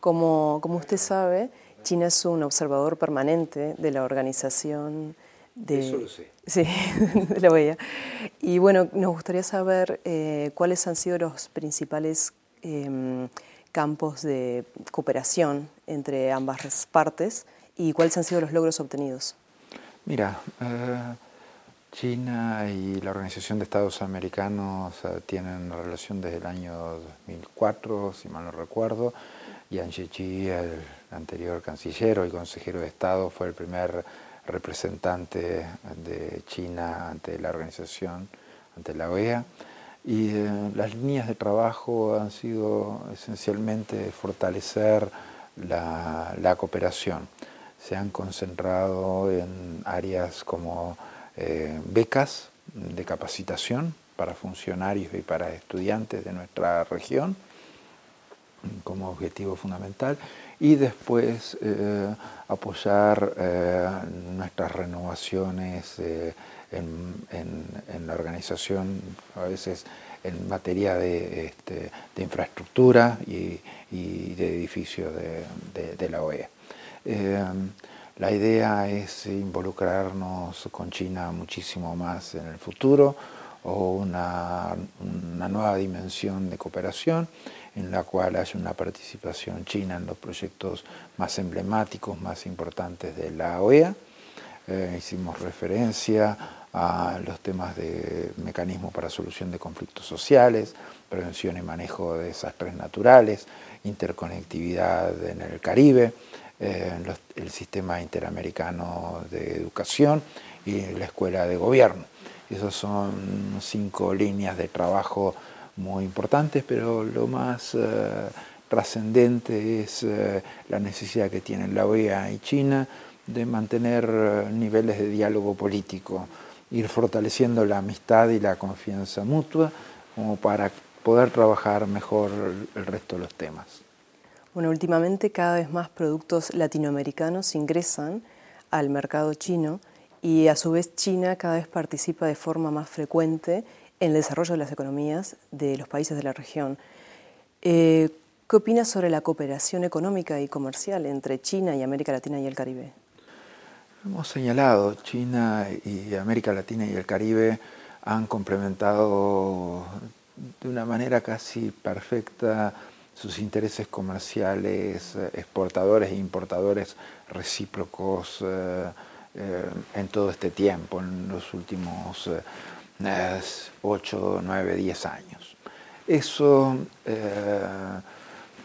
Como, como usted sabe, China es un observador permanente de la organización de... Eso lo sé. Sí, de la OEA. Y bueno, nos gustaría saber eh, cuáles han sido los principales em, campos de cooperación entre ambas partes y cuáles han sido los logros obtenidos. Mira, eh, China y la Organización de Estados Americanos eh, tienen relación desde el año 2004, si mal no recuerdo. Yang Jiechi, el anterior canciller y consejero de Estado, fue el primer representante de China ante la organización, ante la OEA. Y eh, las líneas de trabajo han sido esencialmente fortalecer la, cooperación. Se han concentrado en áreas como eh, becas de capacitación para funcionarios y para estudiantes de nuestra región como objetivo fundamental y después eh, apoyar eh, nuestras renovaciones eh, en, la organización, a veces en materia de, este, infraestructura y, de edificios de, la OEA. la idea es involucrarnos con China muchísimo más en el futuro o una, nueva dimensión de cooperación en la cual haya una participación china en los proyectos más emblemáticos, más importantes de la OEA. Eh, hicimos referencia a los temas de mecanismo para solución de conflictos sociales, prevención y manejo de desastres naturales, interconectividad en el Caribe, eh, el sistema interamericano de educación y la escuela de gobierno. Esas son cinco líneas de trabajo muy importantes, pero lo más eh, trascendente es eh, la necesidad que tienen la OEA y China de mantener eh, niveles de diálogo político, ir fortaleciendo la amistad y la confianza mutua como para poder trabajar mejor el resto de los temas. Bueno, últimamente cada vez más productos latinoamericanos ingresan al mercado chino y a su vez China cada vez participa de forma más frecuente en el desarrollo de las economías de los países de la región. Eh, ¿Qué opinas sobre la cooperación económica y comercial entre China y América Latina y el Caribe? Hemos señalado, China y América Latina y el Caribe han complementado de una manera casi perfecta sus intereses comerciales, exportadores e importadores recíprocos eh, eh, en todo este tiempo, en los últimos 8, 9, 10 años. Eso eh,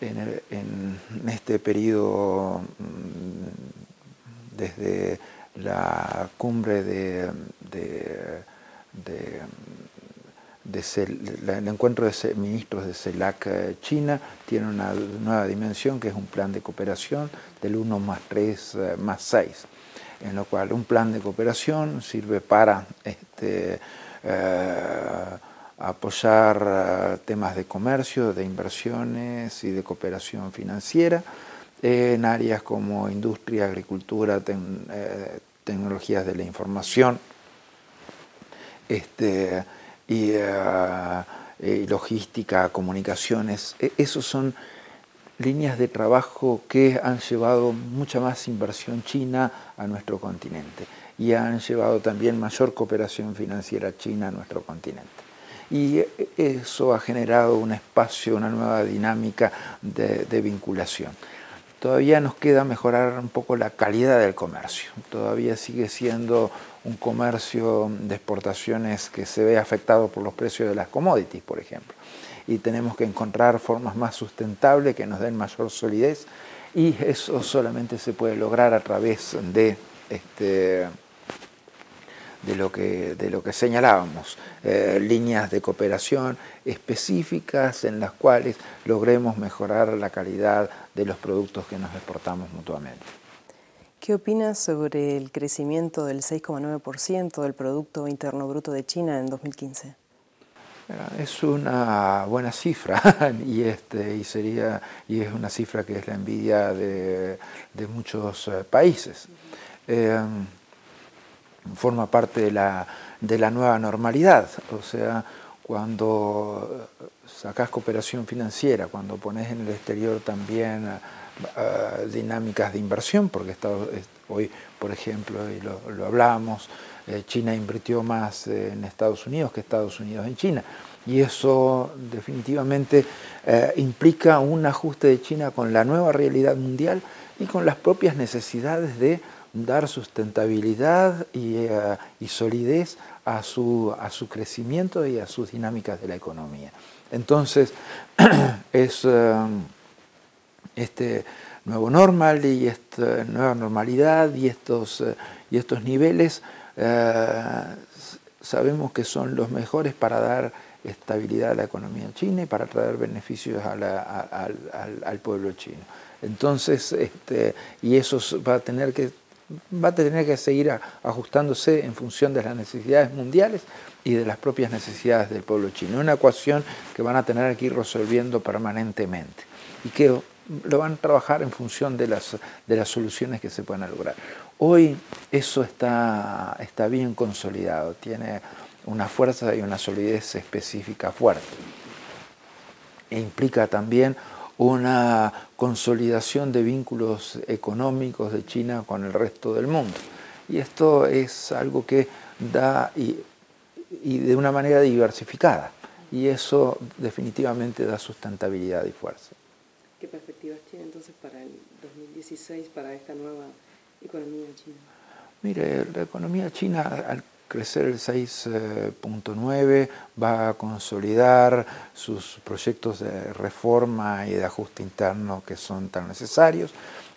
en, este periodo, mm, desde la cumbre de, el encuentro de ministros de CELAC eh, China tiene una nueva dimensión que es un plan de cooperación del 1 más 3 eh, más 6, en lo cual un plan de cooperación sirve para este, eh, apoyar eh, temas de comercio, de inversiones y de cooperación financiera en áreas como industria, agricultura, eh, tecnologías de la información este, y, logística, comunicaciones. E, esos son líneas de trabajo que han llevado mucha más inversión china a nuestro continente y han llevado también mayor cooperación financiera china a nuestro continente. Y eso ha generado un espacio, una nueva dinámica de, vinculación. Todavía nos queda mejorar un poco la calidad del comercio. Todavía sigue siendo un comercio de exportaciones que se ve afectado por los precios de las commodities, por ejemplo. Y tenemos que encontrar formas más sustentables que nos den mayor solidez y eso solamente se puede lograr a través de este, de lo que, de lo que señalábamos, eh, líneas de cooperación específicas en las cuales logremos mejorar la calidad de los productos que nos exportamos mutuamente. ¿Qué opinas sobre el crecimiento del 6,9% del Producto Interno Bruto de China en 2015? Es una buena cifra y, este, y, sería, y es una cifra que es la envidia de, muchos eh, países. Eh, forma parte de la, de la nueva normalidad. O sea, cuando sacas cooperación financiera, cuando pones en el exterior también dinámicas de inversión, porque hoy, por ejemplo, y lo, hablábamos, China invirtió más en Estados Unidos que Estados Unidos en China. Y eso definitivamente eh, implica un ajuste de China con la nueva realidad mundial y con las propias necesidades de dar sustentabilidad y, eh, solidez a su, a su, crecimiento y a sus dinámicas de la economía. Entonces, es eh, este nuevo normal y esta nueva normalidad y estos, y estos niveles sabemos que son los mejores para dar estabilidad a la economía china y para traer beneficios al, pueblo chino. Entonces, este, y eso va a tener que va a tener que seguir ajustándose en función de las necesidades mundiales y de las propias necesidades del pueblo chino. Una ecuación que van a tener que ir resolviendo permanentemente y que lo van a trabajar en función de las, de las soluciones que se puedan lograr. Hoy eso está, está bien consolidado, tiene una fuerza y una solidez específica fuerte. E implica también una consolidación de vínculos económicos de China con el resto del mundo. Y esto es algo que da y, de una manera diversificada. Y eso definitivamente da sustentabilidad y fuerza. ¿Qué perspectivas tiene entonces para el 2016, para esta nueva economía china? Mire, la economía china crecer el 6.9, va a consolidar sus proyectos de reforma y de ajuste interno que son tan necesarios.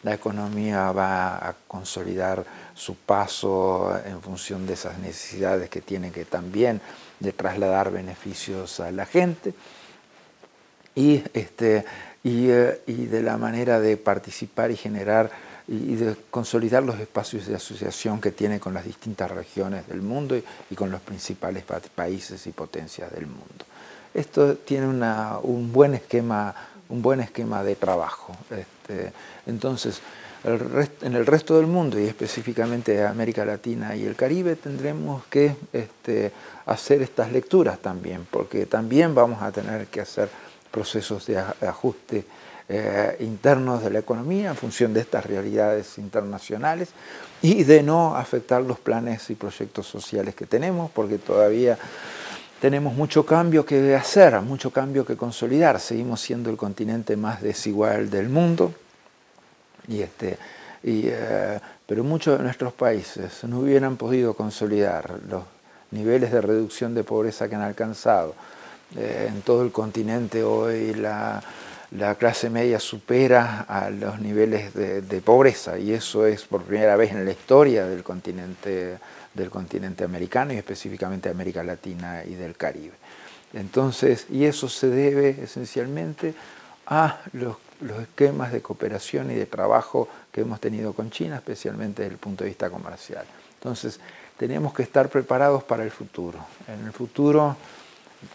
La economía va a consolidar su paso en función de esas necesidades que tiene que también de trasladar beneficios a la gente y, este, y, eh, y de la manera de participar y generar y de consolidar los espacios de asociación que tiene con las distintas regiones del mundo y, con los principales países y potencias del mundo. Esto tiene un, buen esquema, un buen esquema de trabajo. Este, entonces, en el resto del mundo y específicamente América Latina y el Caribe tendremos que este, hacer estas lecturas también, porque también vamos a tener que hacer procesos de ajuste eh, internos de la economía en función de estas realidades internacionales y de no afectar los planes y proyectos sociales que tenemos, porque todavía tenemos mucho cambio que hacer, mucho cambio que consolidar. Seguimos siendo el continente más desigual del mundo, y este, eh, pero muchos de nuestros países no hubieran podido consolidar los niveles de reducción de pobreza que han alcanzado. Eh, en todo el continente hoy la la clase media supera a los niveles de, pobreza y eso es por primera vez en la historia del continente, del continente americano y específicamente de América Latina y del Caribe. Entonces, y eso se debe esencialmente a los, los esquemas de cooperación y de trabajo que hemos tenido con China, especialmente desde el punto de vista comercial. Entonces, tenemos que estar preparados para el futuro. En el futuro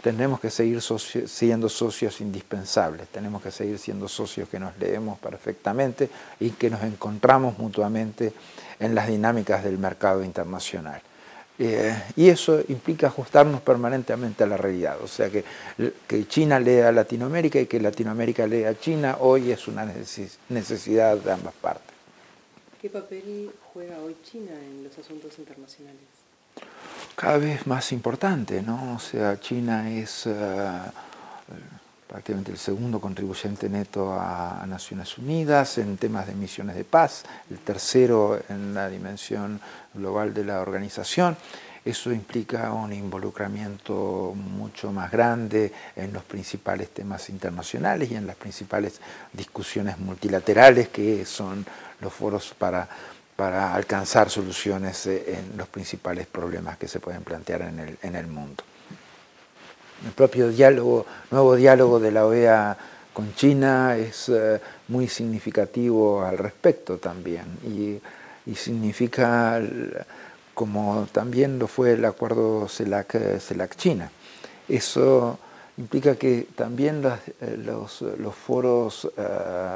tenemos que seguir siendo socios indispensables, tenemos que seguir siendo socios que nos leemos perfectamente y que nos encontramos mutuamente en las dinámicas del mercado internacional. Eh, y eso implica ajustarnos permanentemente a la realidad, o sea que, que China lea a Latinoamérica y que Latinoamérica lea a China hoy es una necesidad de ambas partes. ¿Qué papel juega hoy China en los asuntos internacionales? Cada vez más importante, ¿no? O sea, China es eh, prácticamente el segundo contribuyente neto a, Naciones Unidas en temas de misiones de paz, el tercero en la dimensión global de la organización. Eso implica un involucramiento mucho más grande en los principales temas internacionales y en las principales discusiones multilaterales que son los foros para para alcanzar soluciones eh, en los principales problemas que se pueden plantear en el, en el mundo. El propio diálogo, nuevo diálogo de la OEA con China es eh, muy significativo al respecto también y, significa, como también lo fue el acuerdo CELAC-China. Eso implica que también eh, los, los, foros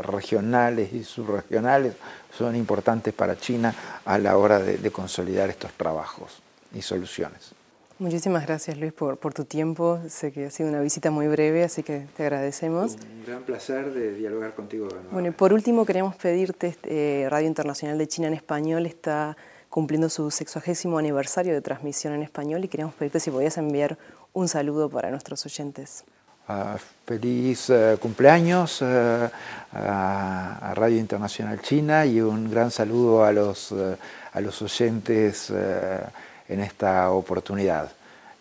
regionales y subregionales son importantes para China a la hora de, consolidar estos trabajos y soluciones. Muchísimas gracias Luis por, por, tu tiempo. Sé que ha sido una visita muy breve, así que te agradecemos. Un gran placer de dialogar contigo. Bueno, y por último queríamos pedirte, este, Radio Internacional de China en Español está cumpliendo su sexagésimo aniversario de transmisión en español y queríamos pedirte si podías enviar un saludo para nuestros oyentes. Ah, feliz eh, cumpleaños eh, a, Radio Internacional China y un gran saludo a los, eh, a los oyentes en esta oportunidad.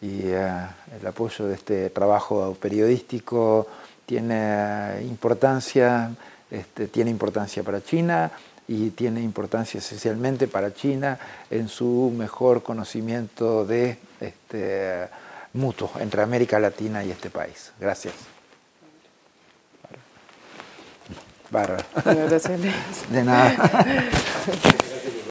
Y el apoyo de este trabajo periodístico tiene importancia, este, tiene importancia para China y tiene importancia esencialmente para China en su mejor conocimiento de este, mutuo entre América Latina y este país. Gracias. Bárbara. Gracias. De nada.